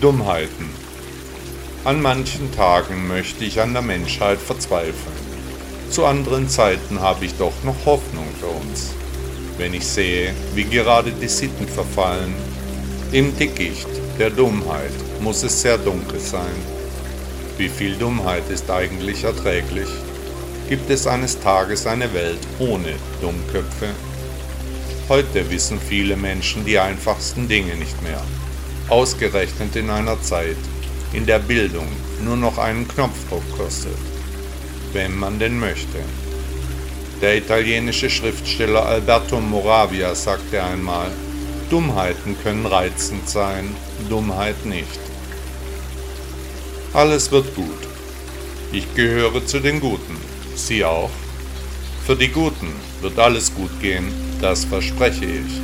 Dummheiten. An manchen Tagen möchte ich an der Menschheit verzweifeln. Zu anderen Zeiten habe ich doch noch Hoffnung für uns. Wenn ich sehe, wie gerade die Sitten verfallen, im Dickicht der Dummheit muss es sehr dunkel sein. Wie viel Dummheit ist eigentlich erträglich? Gibt es eines Tages eine Welt ohne Dummköpfe? Heute wissen viele Menschen die einfachsten Dinge nicht mehr. Ausgerechnet in einer Zeit, in der Bildung nur noch einen Knopfdruck kostet. Wenn man denn möchte. Der italienische Schriftsteller Alberto Moravia sagte einmal, Dummheiten können reizend sein, Dummheit nicht. Alles wird gut. Ich gehöre zu den Guten. Sie auch? Für die Guten wird alles gut gehen, das verspreche ich.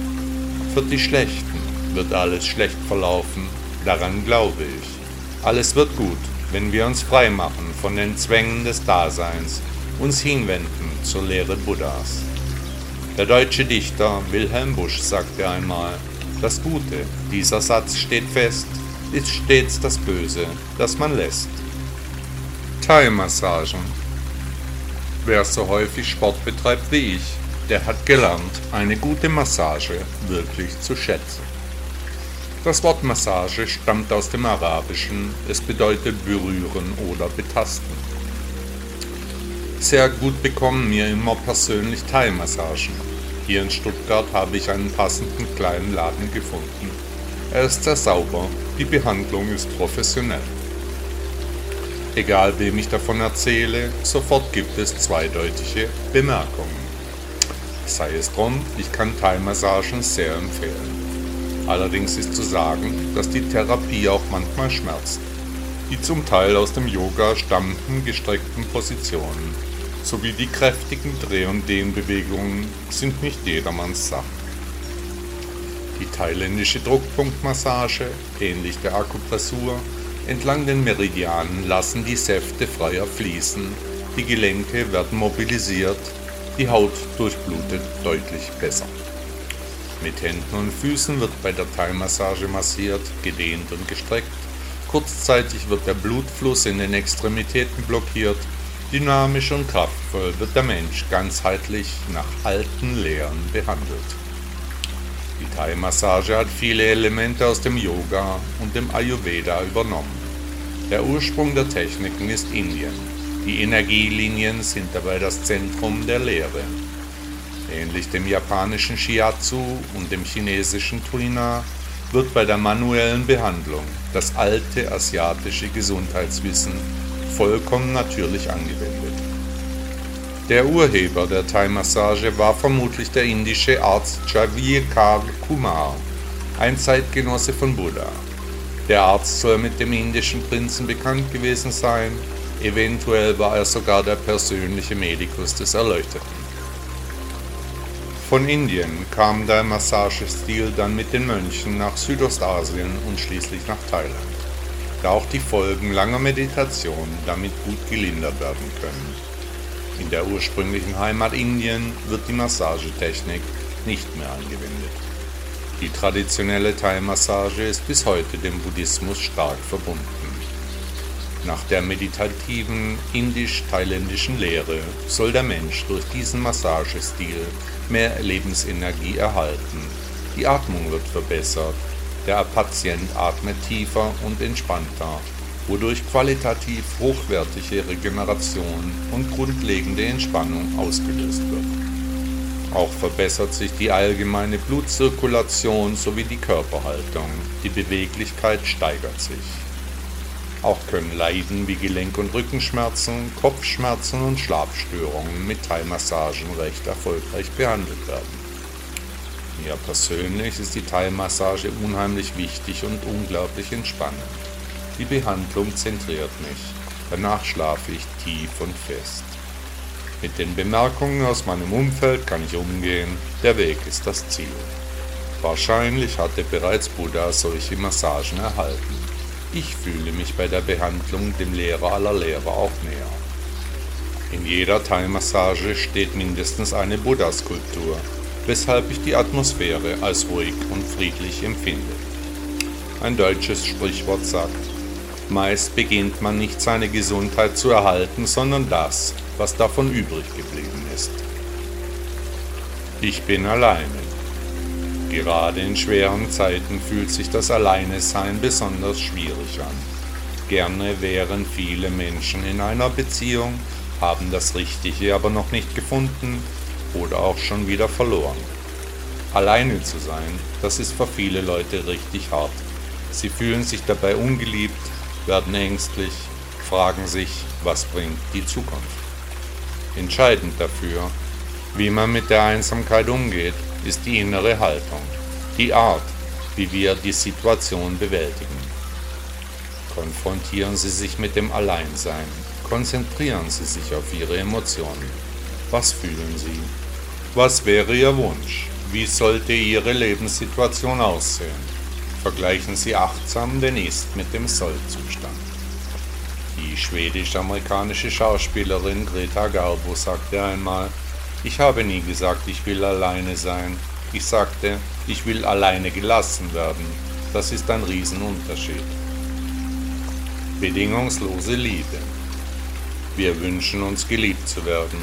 Für die Schlechten wird alles schlecht verlaufen, daran glaube ich. Alles wird gut, wenn wir uns frei machen von den Zwängen des Daseins, uns hinwenden zur Lehre Buddhas. Der deutsche Dichter Wilhelm Busch sagte einmal, das Gute, dieser Satz steht fest, ist stets das Böse, das man lässt. Thai-Massagen Wer so häufig Sport betreibt wie ich, der hat gelernt, eine gute Massage wirklich zu schätzen. Das Wort Massage stammt aus dem Arabischen, es bedeutet berühren oder betasten. Sehr gut bekommen mir immer persönlich Thai-Massagen. Hier in Stuttgart habe ich einen passenden kleinen Laden gefunden. Er ist sehr sauber, die Behandlung ist professionell. Egal wem ich davon erzähle, sofort gibt es zweideutige Bemerkungen. Sei es drum, ich kann Thai-Massagen sehr empfehlen. Allerdings ist zu sagen, dass die Therapie auch manchmal schmerzt. Die zum Teil aus dem Yoga stammenden gestreckten Positionen sowie die kräftigen Dreh- und Dehnbewegungen sind nicht jedermanns Sache. Die thailändische Druckpunktmassage, ähnlich der Akupressur, Entlang den Meridianen lassen die Säfte freier fließen, die Gelenke werden mobilisiert, die Haut durchblutet deutlich besser. Mit Händen und Füßen wird bei der Thai-Massage massiert, gedehnt und gestreckt. Kurzzeitig wird der Blutfluss in den Extremitäten blockiert. Dynamisch und kraftvoll wird der Mensch ganzheitlich nach alten Lehren behandelt. Die Thai-Massage hat viele Elemente aus dem Yoga und dem Ayurveda übernommen. Der Ursprung der Techniken ist Indien. Die Energielinien sind dabei das Zentrum der Lehre. Ähnlich dem japanischen Shiatsu und dem chinesischen Tuina wird bei der manuellen Behandlung das alte asiatische Gesundheitswissen vollkommen natürlich angewendet. Der Urheber der Thai-Massage war vermutlich der indische Arzt Javier Kumar, ein Zeitgenosse von Buddha. Der Arzt soll mit dem indischen Prinzen bekannt gewesen sein, eventuell war er sogar der persönliche Medikus des Erleuchteten. Von Indien kam der Massagestil dann mit den Mönchen nach Südostasien und schließlich nach Thailand, da auch die Folgen langer Meditation damit gut gelindert werden können. In der ursprünglichen Heimat Indien wird die Massagetechnik nicht mehr angewendet. Die traditionelle Thai-Massage ist bis heute dem Buddhismus stark verbunden. Nach der meditativen indisch-thailändischen Lehre soll der Mensch durch diesen Massagestil mehr Lebensenergie erhalten. Die Atmung wird verbessert, der Patient atmet tiefer und entspannter wodurch qualitativ hochwertige Regeneration und grundlegende Entspannung ausgelöst wird. Auch verbessert sich die allgemeine Blutzirkulation sowie die Körperhaltung, die Beweglichkeit steigert sich. Auch können Leiden wie Gelenk- und Rückenschmerzen, Kopfschmerzen und Schlafstörungen mit Thai-Massagen recht erfolgreich behandelt werden. Mir persönlich ist die Thai-Massage unheimlich wichtig und unglaublich entspannend. Die Behandlung zentriert mich. Danach schlafe ich tief und fest. Mit den Bemerkungen aus meinem Umfeld kann ich umgehen. Der Weg ist das Ziel. Wahrscheinlich hatte bereits Buddha solche Massagen erhalten. Ich fühle mich bei der Behandlung dem Lehrer aller Lehrer auch näher. In jeder Thai-Massage steht mindestens eine Buddha-Skulptur, weshalb ich die Atmosphäre als ruhig und friedlich empfinde. Ein deutsches Sprichwort sagt, meist beginnt man nicht seine Gesundheit zu erhalten, sondern das, was davon übrig geblieben ist. Ich bin alleine. Gerade in schweren Zeiten fühlt sich das Alleinesein besonders schwierig an. Gerne wären viele Menschen in einer Beziehung, haben das Richtige aber noch nicht gefunden oder auch schon wieder verloren. Alleine zu sein, das ist für viele Leute richtig hart. Sie fühlen sich dabei ungeliebt, werden ängstlich, fragen sich, was bringt die Zukunft. Entscheidend dafür, wie man mit der Einsamkeit umgeht, ist die innere Haltung, die Art, wie wir die Situation bewältigen. Konfrontieren Sie sich mit dem Alleinsein, konzentrieren Sie sich auf Ihre Emotionen. Was fühlen Sie? Was wäre Ihr Wunsch? Wie sollte Ihre Lebenssituation aussehen? Vergleichen Sie achtsam den Ist mit dem Soll-Zustand. Die schwedisch-amerikanische Schauspielerin Greta Garbo sagte einmal, ich habe nie gesagt, ich will alleine sein. Ich sagte, ich will alleine gelassen werden. Das ist ein Riesenunterschied. Bedingungslose Liebe. Wir wünschen uns geliebt zu werden.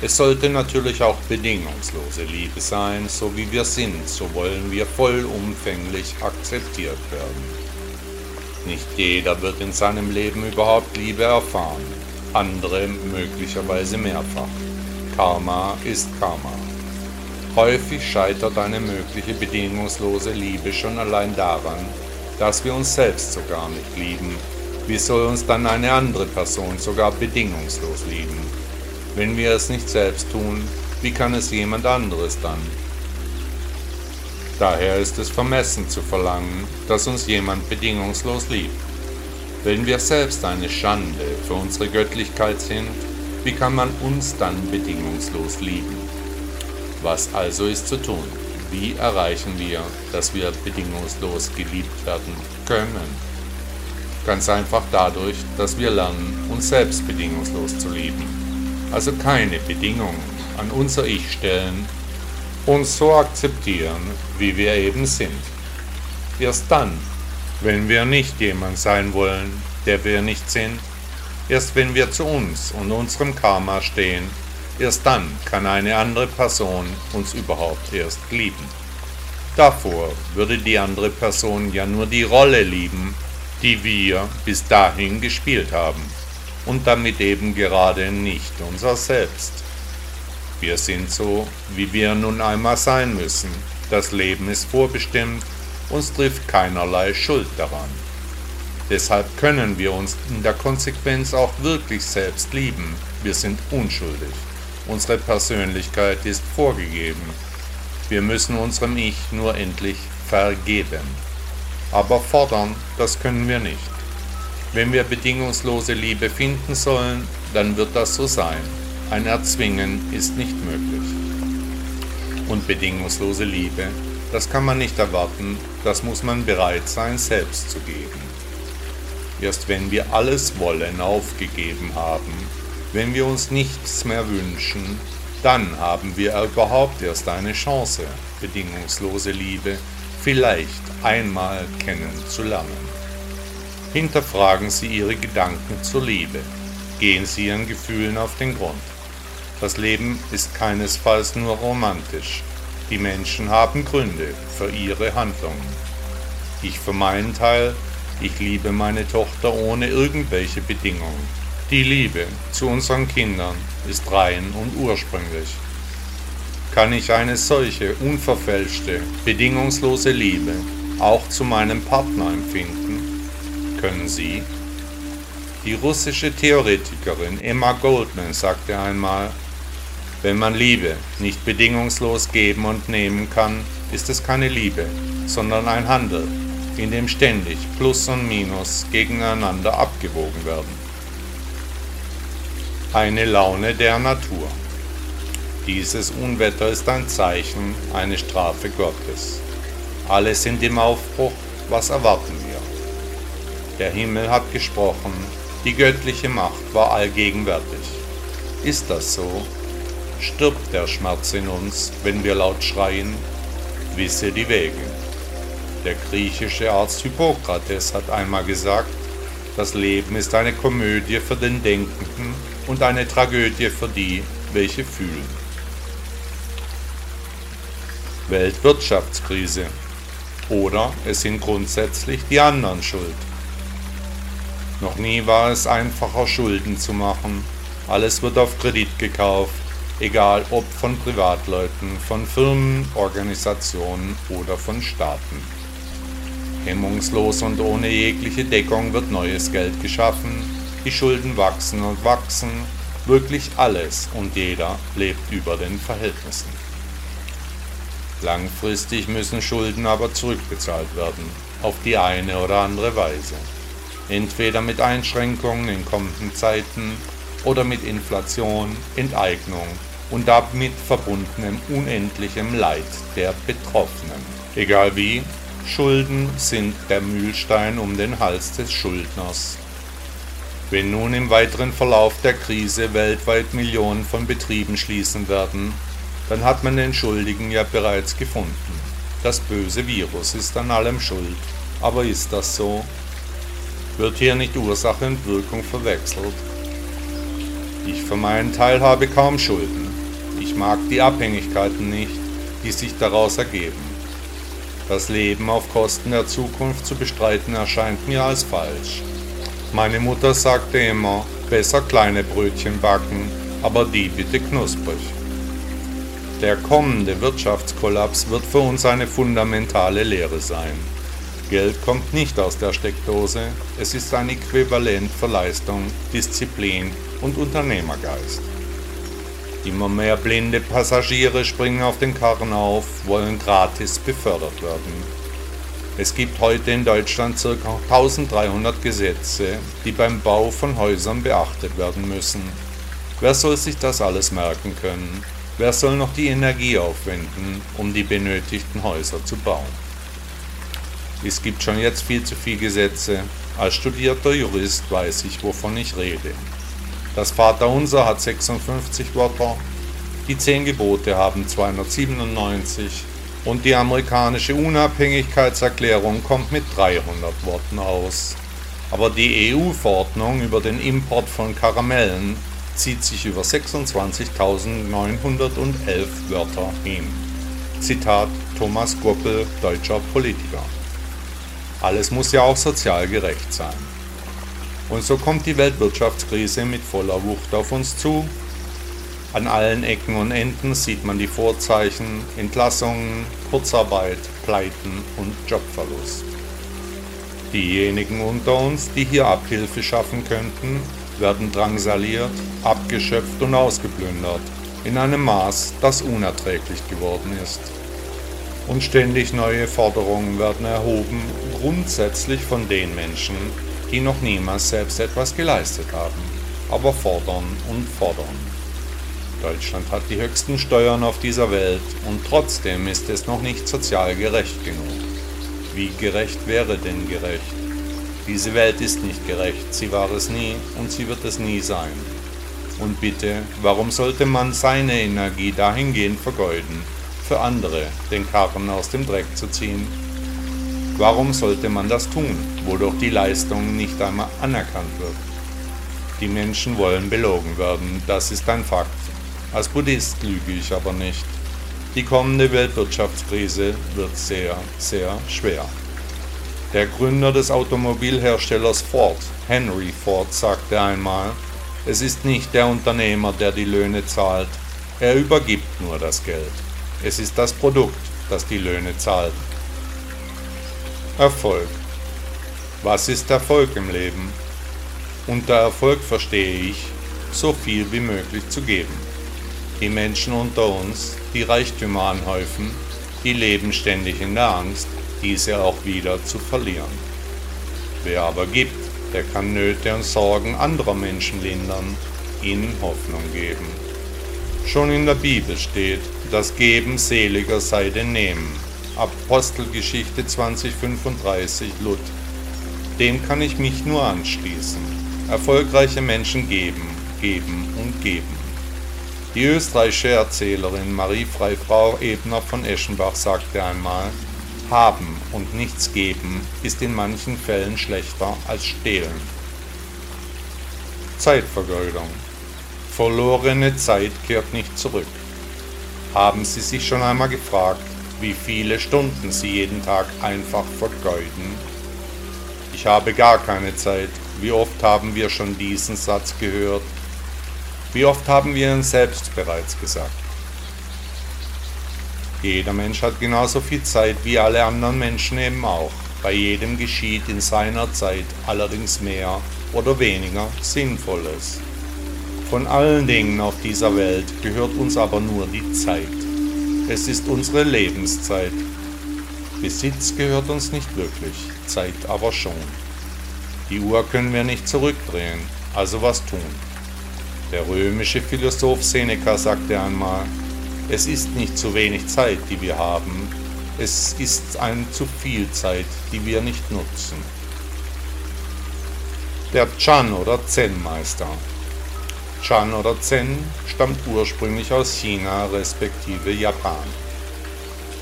Es sollte natürlich auch bedingungslose Liebe sein, so wie wir sind, so wollen wir vollumfänglich akzeptiert werden. Nicht jeder wird in seinem Leben überhaupt Liebe erfahren, andere möglicherweise mehrfach. Karma ist Karma. Häufig scheitert eine mögliche bedingungslose Liebe schon allein daran, dass wir uns selbst sogar nicht lieben. Wie soll uns dann eine andere Person sogar bedingungslos lieben? Wenn wir es nicht selbst tun, wie kann es jemand anderes dann? Daher ist es vermessen zu verlangen, dass uns jemand bedingungslos liebt. Wenn wir selbst eine Schande für unsere Göttlichkeit sind, wie kann man uns dann bedingungslos lieben? Was also ist zu tun? Wie erreichen wir, dass wir bedingungslos geliebt werden können? Ganz einfach dadurch, dass wir lernen, uns selbst bedingungslos zu lieben. Also keine Bedingungen an unser Ich stellen, uns so akzeptieren, wie wir eben sind. Erst dann, wenn wir nicht jemand sein wollen, der wir nicht sind, erst wenn wir zu uns und unserem Karma stehen, erst dann kann eine andere Person uns überhaupt erst lieben. Davor würde die andere Person ja nur die Rolle lieben, die wir bis dahin gespielt haben, und damit eben gerade nicht unser Selbst. Wir sind so, wie wir nun einmal sein müssen. Das Leben ist vorbestimmt, uns trifft keinerlei Schuld daran. Deshalb können wir uns in der Konsequenz auch wirklich selbst lieben. Wir sind unschuldig. Unsere Persönlichkeit ist vorgegeben. Wir müssen unserem Ich nur endlich vergeben. Aber fordern, das können wir nicht. Wenn wir bedingungslose Liebe finden sollen, dann wird das so sein. Ein Erzwingen ist nicht möglich. Und bedingungslose Liebe, das kann man nicht erwarten, das muss man bereit sein, selbst zu geben. Erst wenn wir alles Wollen aufgegeben haben, wenn wir uns nichts mehr wünschen, dann haben wir überhaupt erst eine Chance, bedingungslose Liebe vielleicht einmal kennenzulernen. Hinterfragen Sie Ihre Gedanken zur Liebe, gehen Sie Ihren Gefühlen auf den Grund. Das Leben ist keinesfalls nur romantisch. Die Menschen haben Gründe für ihre Handlungen. Ich für meinen Teil, ich liebe meine Tochter ohne irgendwelche Bedingungen. Die Liebe zu unseren Kindern ist rein und ursprünglich. Kann ich eine solche unverfälschte, bedingungslose Liebe auch zu meinem Partner empfinden? Können Sie? Die russische Theoretikerin Emma Goldman sagte einmal, Wenn man Liebe nicht bedingungslos geben und nehmen kann, ist es keine Liebe, sondern ein Handel, in dem ständig Plus und Minus gegeneinander abgewogen werden. Eine Laune der Natur. Dieses Unwetter ist ein Zeichen, eine Strafe Gottes. Alle sind im Aufbruch, was erwarten wir? Der Himmel hat gesprochen, die göttliche Macht war allgegenwärtig. Ist das so? Stirbt der Schmerz in uns, wenn wir laut schreien? Wisse die Wege. Der griechische Arzt Hippokrates hat einmal gesagt, das Leben ist eine Komödie für den Denkenden und eine Tragödie für die, welche fühlen. Weltwirtschaftskrise. Oder es sind grundsätzlich die anderen schuld. Noch nie war es einfacher, Schulden zu machen. Alles wird auf Kredit gekauft, egal ob von Privatleuten, von Firmen, Organisationen oder von Staaten. Hemmungslos und ohne jegliche Deckung wird neues Geld geschaffen, die Schulden wachsen und wachsen, wirklich alles und jeder lebt über den Verhältnissen. Langfristig müssen Schulden aber zurückbezahlt werden, auf die eine oder andere Weise. Entweder mit Einschränkungen in kommenden Zeiten oder mit Inflation, Enteignung und damit verbundenem unendlichem Leid der Betroffenen. Egal wie, Schulden sind der Mühlstein um den Hals des Schuldners. Wenn nun im weiteren Verlauf der Krise weltweit Millionen von Betrieben schließen werden, dann hat man den Schuldigen ja bereits gefunden. Das böse Virus ist an allem schuld. Aber ist das so? Wird hier nicht Ursache und Wirkung verwechselt? Ich für meinen Teil habe kaum Schulden. Ich mag die Abhängigkeiten nicht, die sich daraus ergeben. Das Leben auf Kosten der Zukunft zu bestreiten erscheint mir als falsch. Meine Mutter sagte immer, besser kleine Brötchen backen, aber die bitte knusprig. Der kommende Wirtschaftskollaps wird für uns eine fundamentale Lehre sein. Geld kommt nicht aus der Steckdose, es ist ein Äquivalent für Leistung, Disziplin und Unternehmergeist. Immer mehr blinde Passagiere springen auf den Karren auf, wollen gratis befördert werden. Es gibt heute in Deutschland ca. 1300 Gesetze, die beim Bau von Häusern beachtet werden müssen. Wer soll sich das alles merken können? Wer soll noch die Energie aufwenden, um die benötigten Häuser zu bauen? Es gibt schon jetzt viel zu viele Gesetze. Als studierter Jurist weiß ich, wovon ich rede. Das Vaterunser hat 56 Wörter, die 10 Gebote haben 297 und die amerikanische Unabhängigkeitserklärung kommt mit 300 Worten aus. Aber die EU-Verordnung über den Import von Karamellen zieht sich über 26.911 Wörter hin. Zitat Thomas Goppel, deutscher Politiker. Alles muss ja auch sozial gerecht sein. Und so kommt die Weltwirtschaftskrise mit voller Wucht auf uns zu. An allen Ecken und Enden sieht man die Vorzeichen, Entlassungen, Kurzarbeit, Pleiten und Jobverlust. Diejenigen unter uns, die hier Abhilfe schaffen könnten, werden drangsaliert, abgeschöpft und ausgeplündert, in einem Maß, das unerträglich geworden ist. Und ständig neue Forderungen werden erhoben, grundsätzlich von den Menschen, die noch niemals selbst etwas geleistet haben, aber fordern und fordern. Deutschland hat die höchsten Steuern auf dieser Welt und trotzdem ist es noch nicht sozial gerecht genug. Wie gerecht wäre denn gerecht? Diese Welt ist nicht gerecht, sie war es nie und sie wird es nie sein. Und bitte, warum sollte man seine Energie dahingehend vergeuden, für andere den Karren aus dem Dreck zu ziehen Warum sollte man das tun, wodurch die Leistung nicht einmal anerkannt wird? Die Menschen wollen belogen werden, das ist ein Fakt. Als Buddhist lüge ich aber nicht. Die kommende Weltwirtschaftskrise wird sehr, sehr schwer. Der Gründer des Automobilherstellers Ford, Henry Ford, sagte einmal, es ist nicht der Unternehmer, der die Löhne zahlt, er übergibt nur das Geld. Es ist das Produkt, das die Löhne zahlt. Erfolg. Was ist Erfolg im Leben? Unter Erfolg verstehe ich, so viel wie möglich zu geben. Die Menschen unter uns, die Reichtümer anhäufen, die leben ständig in der Angst, diese auch wieder zu verlieren. Wer aber gibt, der kann Nöte und Sorgen anderer Menschen lindern, ihnen Hoffnung geben. Schon in der Bibel steht, das Geben seliger sei denn Nehmen. Apostelgeschichte 2035 Lut. Dem kann ich mich nur anschließen. Erfolgreiche Menschen geben, geben und geben. Die österreichische Erzählerin Marie Freifrau Ebner von Eschenbach sagte einmal, haben und nichts geben ist in manchen Fällen schlechter als stehlen. Zeitvergeudung. Verlorene Zeit kehrt nicht zurück. Haben Sie sich schon einmal gefragt, wie viele Stunden Sie jeden Tag einfach vergeuden? Ich habe gar keine Zeit. Wie oft haben wir schon diesen Satz gehört? Wie oft haben wir ihn selbst bereits gesagt? Jeder Mensch hat genauso viel Zeit wie alle anderen Menschen eben auch. Bei jedem geschieht in seiner Zeit allerdings mehr oder weniger Sinnvolles. Von allen Dingen auf dieser Welt gehört uns aber nur die Zeit. Es ist unsere Lebenszeit. Besitz gehört uns nicht wirklich, Zeit aber schon. Die Uhr können wir nicht zurückdrehen, also was tun? Der römische Philosoph Seneca sagte einmal, es ist nicht zu wenig Zeit, die wir haben, es ist ein zu viel Zeit, die wir nicht nutzen. Der Chan oder Zen-Meister. Chan oder Zen stammt ursprünglich aus China respektive Japan.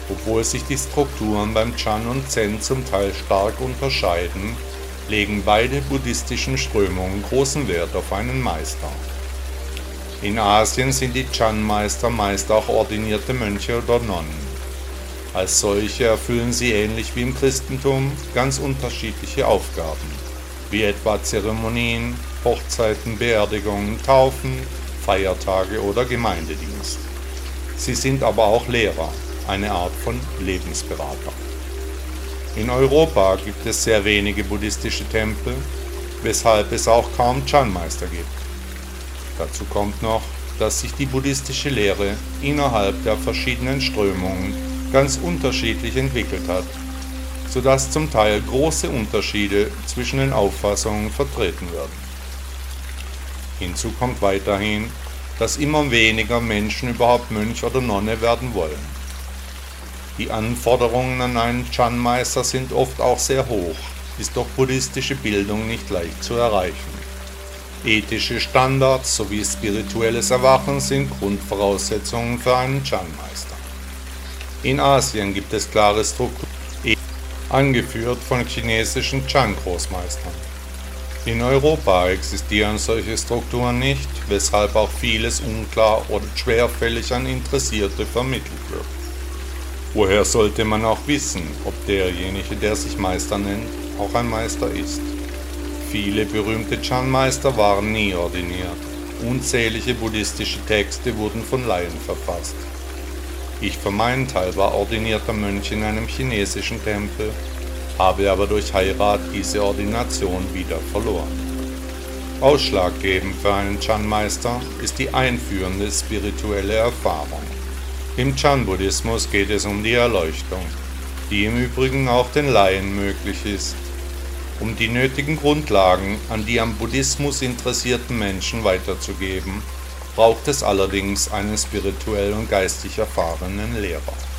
Obwohl sich die Strukturen beim Chan und Zen zum Teil stark unterscheiden, legen beide buddhistischen Strömungen großen Wert auf einen Meister. In Asien sind die Chan-Meister meist auch ordinierte Mönche oder Nonnen. Als solche erfüllen sie ähnlich wie im Christentum ganz unterschiedliche Aufgaben, wie etwa Zeremonien, Hochzeiten, Beerdigungen, Taufen, Feiertage oder Gemeindedienst. Sie sind aber auch Lehrer, eine Art von Lebensberater. In Europa gibt es sehr wenige buddhistische Tempel, weshalb es auch kaum Chan-Meister gibt. Dazu kommt noch, dass sich die buddhistische Lehre innerhalb der verschiedenen Strömungen ganz unterschiedlich entwickelt hat, sodass zum Teil große Unterschiede zwischen den Auffassungen vertreten werden. Hinzu kommt weiterhin, dass immer weniger Menschen überhaupt Mönch oder Nonne werden wollen. Die Anforderungen an einen Chan-Meister sind oft auch sehr hoch, ist doch buddhistische Bildung nicht leicht zu erreichen. Ethische Standards sowie spirituelles Erwachen sind Grundvoraussetzungen für einen Chan-Meister. In Asien gibt es klare Strukturen, angeführt von chinesischen Chan-Großmeistern. In Europa existieren solche Strukturen nicht, weshalb auch vieles unklar oder schwerfällig an Interessierte vermittelt wird. Woher sollte man auch wissen, ob derjenige, der sich Meister nennt, auch ein Meister ist? Viele berühmte Chan-Meister waren nie ordiniert. Unzählige buddhistische Texte wurden von Laien verfasst. Ich für meinen Teil war ordinierter Mönch in einem chinesischen Tempel, habe aber durch Heirat diese Ordination wieder verloren. Ausschlaggebend für einen Chan-Meister ist die einführende spirituelle Erfahrung. Im Chan-Buddhismus geht es um die Erleuchtung, die im Übrigen auch den Laien möglich ist um die nötigen Grundlagen an die am Buddhismus interessierten Menschen weiterzugeben, braucht es allerdings einen spirituell und geistig erfahrenen Lehrer.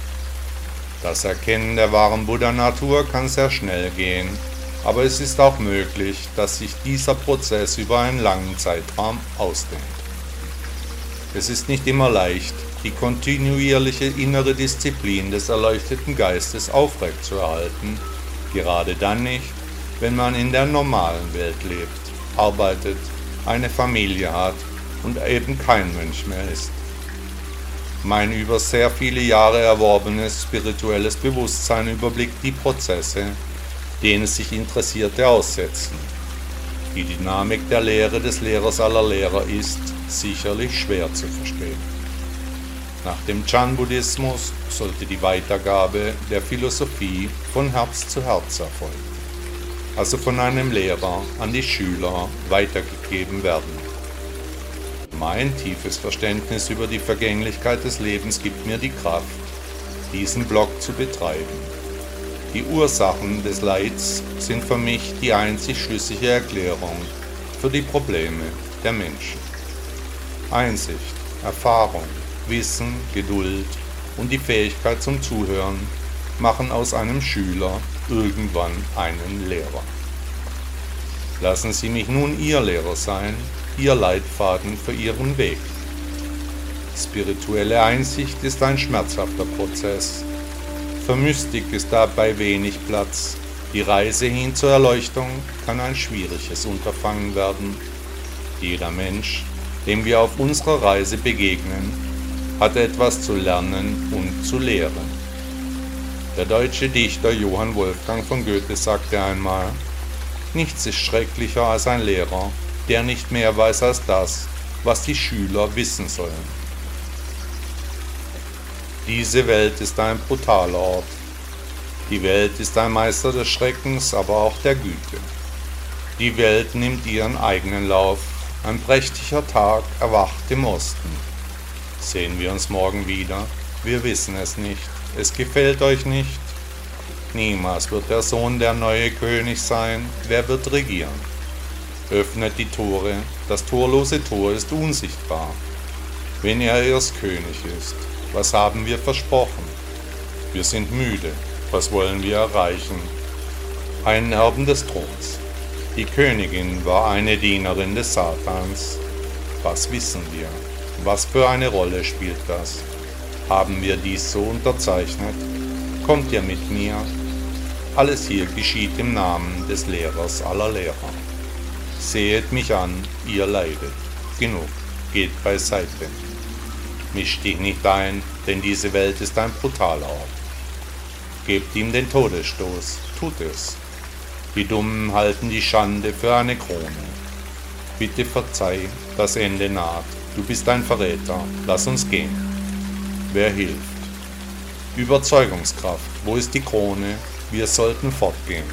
Das Erkennen der wahren Buddha-Natur kann sehr schnell gehen, aber es ist auch möglich, dass sich dieser Prozess über einen langen Zeitraum ausdehnt. Es ist nicht immer leicht, die kontinuierliche innere Disziplin des erleuchteten Geistes aufrechtzuerhalten, gerade dann nicht, wenn man in der normalen Welt lebt, arbeitet, eine Familie hat und eben kein Mönch mehr ist. Mein über sehr viele Jahre erworbenes spirituelles Bewusstsein überblickt die Prozesse, denen sich Interessierte aussetzen. Die Dynamik der Lehre des Lehrers aller Lehrer ist sicherlich schwer zu verstehen. Nach dem Chan-Buddhismus sollte die Weitergabe der Philosophie von Herz zu Herz erfolgen also von einem Lehrer an die Schüler weitergegeben werden. Mein tiefes Verständnis über die Vergänglichkeit des Lebens gibt mir die Kraft, diesen Blog zu betreiben. Die Ursachen des Leids sind für mich die einzig schlüssige Erklärung für die Probleme der Menschen. Einsicht, Erfahrung, Wissen, Geduld und die Fähigkeit zum Zuhören machen aus einem Schüler irgendwann einen Lehrer. Lassen Sie mich nun Ihr Lehrer sein, Ihr Leitfaden für Ihren Weg. Spirituelle Einsicht ist ein schmerzhafter Prozess. Für Mystik ist dabei wenig Platz. Die Reise hin zur Erleuchtung kann ein schwieriges Unterfangen werden. Jeder Mensch, dem wir auf unserer Reise begegnen, hat etwas zu lernen und zu lehren. Der deutsche Dichter Johann Wolfgang von Goethe sagte einmal, Nichts ist schrecklicher als ein Lehrer, der nicht mehr weiß als das, was die Schüler wissen sollen. Diese Welt ist ein brutaler Ort. Die Welt ist ein Meister des Schreckens, aber auch der Güte. Die Welt nimmt ihren eigenen Lauf. Ein prächtiger Tag erwacht im Osten. Sehen wir uns morgen wieder? Wir wissen es nicht. Es gefällt euch nicht? Niemals wird der Sohn der neue König sein. Wer wird regieren? Öffnet die Tore. Das torlose Tor ist unsichtbar. Wenn er erst König ist, was haben wir versprochen? Wir sind müde. Was wollen wir erreichen? Einen Erben des Throns. Die Königin war eine Dienerin des Satans. Was wissen wir? Was für eine Rolle spielt das? Haben wir dies so unterzeichnet? Kommt ihr mit mir? Alles hier geschieht im Namen des Lehrers aller Lehrer. Sehet mich an, ihr leidet. Genug, geht beiseite. Misch dich nicht ein, denn diese Welt ist ein brutaler Ort. Gebt ihm den Todesstoß, tut es. Die Dummen halten die Schande für eine Krone. Bitte verzeih, das Ende naht. Du bist ein Verräter, lass uns gehen. Wer hilft? Überzeugungskraft, wo ist die Krone? Wir sollten fortgehen.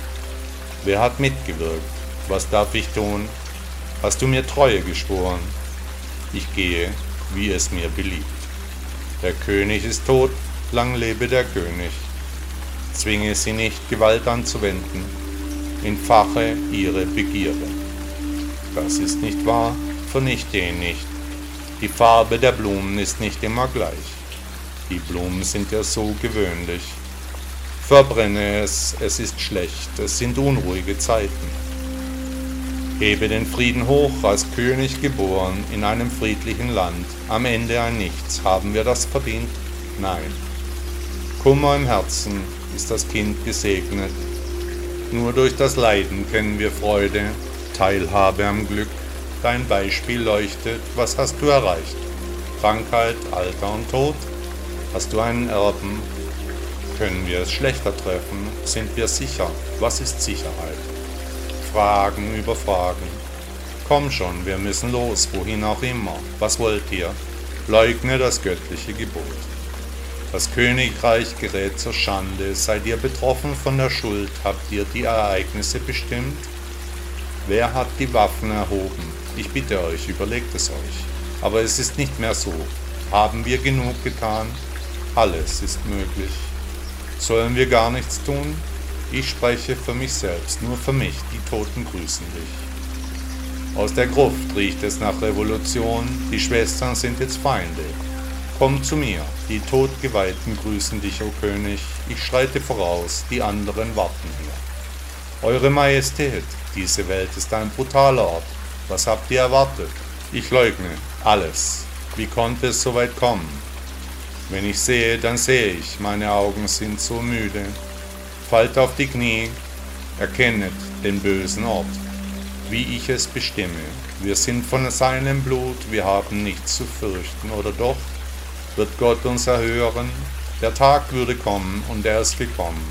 Wer hat mitgewirkt? Was darf ich tun? Hast du mir Treue geschworen? Ich gehe, wie es mir beliebt. Der König ist tot, lang lebe der König. Zwinge sie nicht, Gewalt anzuwenden, entfache ihre Begierde. Das ist nicht wahr, vernichte ihn nicht. Die Farbe der Blumen ist nicht immer gleich. Die Blumen sind ja so gewöhnlich. Verbrenne es, es ist schlecht, es sind unruhige Zeiten. Hebe den Frieden hoch, als König geboren, in einem friedlichen Land, am Ende ein Nichts. Haben wir das verdient? Nein. Kummer im Herzen ist das Kind gesegnet. Nur durch das Leiden kennen wir Freude, Teilhabe am Glück. Dein Beispiel leuchtet, was hast du erreicht? Krankheit, Alter und Tod? Hast du einen Erben, können wir es schlechter treffen? Sind wir sicher? Was ist Sicherheit? Fragen über Fragen. Komm schon, wir müssen los, wohin auch immer. Was wollt ihr? Leugne das göttliche Gebot. Das Königreich gerät zur Schande. Seid ihr betroffen von der Schuld? Habt ihr die Ereignisse bestimmt? Wer hat die Waffen erhoben? Ich bitte euch, überlegt es euch. Aber es ist nicht mehr so. Haben wir genug getan? Alles ist möglich. Sollen wir gar nichts tun? Ich spreche für mich selbst, nur für mich, die Toten grüßen dich. Aus der Gruft riecht es nach Revolution, die Schwestern sind jetzt Feinde. Komm zu mir, die Todgeweihten grüßen dich, o oh König, ich schreite voraus, die anderen warten hier. Eure Majestät, diese Welt ist ein brutaler Ort. Was habt ihr erwartet? Ich leugne alles. Wie konnte es so weit kommen? Wenn ich sehe, dann sehe ich, meine Augen sind so müde. Fallt auf die Knie, erkennet den bösen Ort, wie ich es bestimme. Wir sind von seinem Blut, wir haben nichts zu fürchten, oder doch? Wird Gott uns erhören? Der Tag würde kommen und er ist gekommen,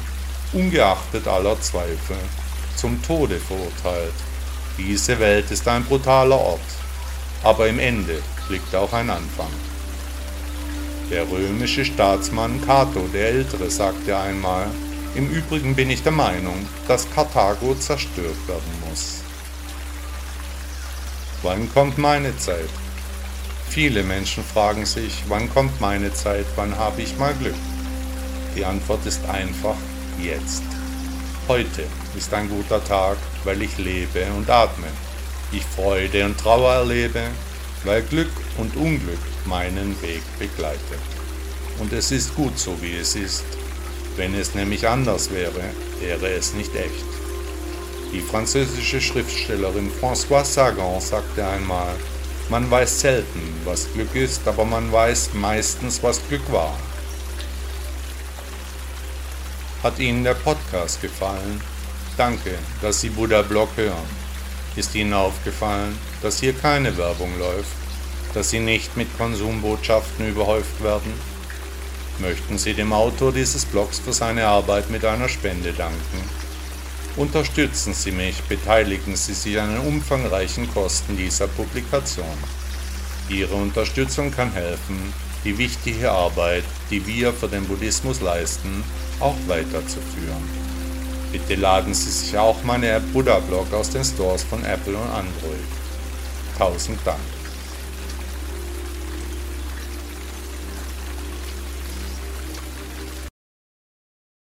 ungeachtet aller Zweifel, zum Tode verurteilt. Diese Welt ist ein brutaler Ort, aber im Ende liegt auch ein Anfang. Der römische Staatsmann Cato der Ältere sagte einmal, im Übrigen bin ich der Meinung, dass Karthago zerstört werden muss. Wann kommt meine Zeit? Viele Menschen fragen sich, wann kommt meine Zeit, wann habe ich mal Glück? Die Antwort ist einfach jetzt. Heute ist ein guter Tag, weil ich lebe und atme. Ich Freude und Trauer erlebe, weil Glück und Unglück meinen Weg begleitet. Und es ist gut so, wie es ist. Wenn es nämlich anders wäre, wäre es nicht echt. Die französische Schriftstellerin Françoise Sagan sagte einmal, man weiß selten, was Glück ist, aber man weiß meistens, was Glück war. Hat Ihnen der Podcast gefallen? Danke, dass Sie Buddha Blog hören. Ist Ihnen aufgefallen, dass hier keine Werbung läuft, dass Sie nicht mit Konsumbotschaften überhäuft werden? Möchten Sie dem Autor dieses Blogs für seine Arbeit mit einer Spende danken? Unterstützen Sie mich, beteiligen Sie sich an den umfangreichen Kosten dieser Publikation. Ihre Unterstützung kann helfen, die wichtige Arbeit, die wir für den Buddhismus leisten, auch weiterzuführen. Bitte laden Sie sich auch meine App Buddha Blog aus den Stores von Apple und Android. Tausend Dank.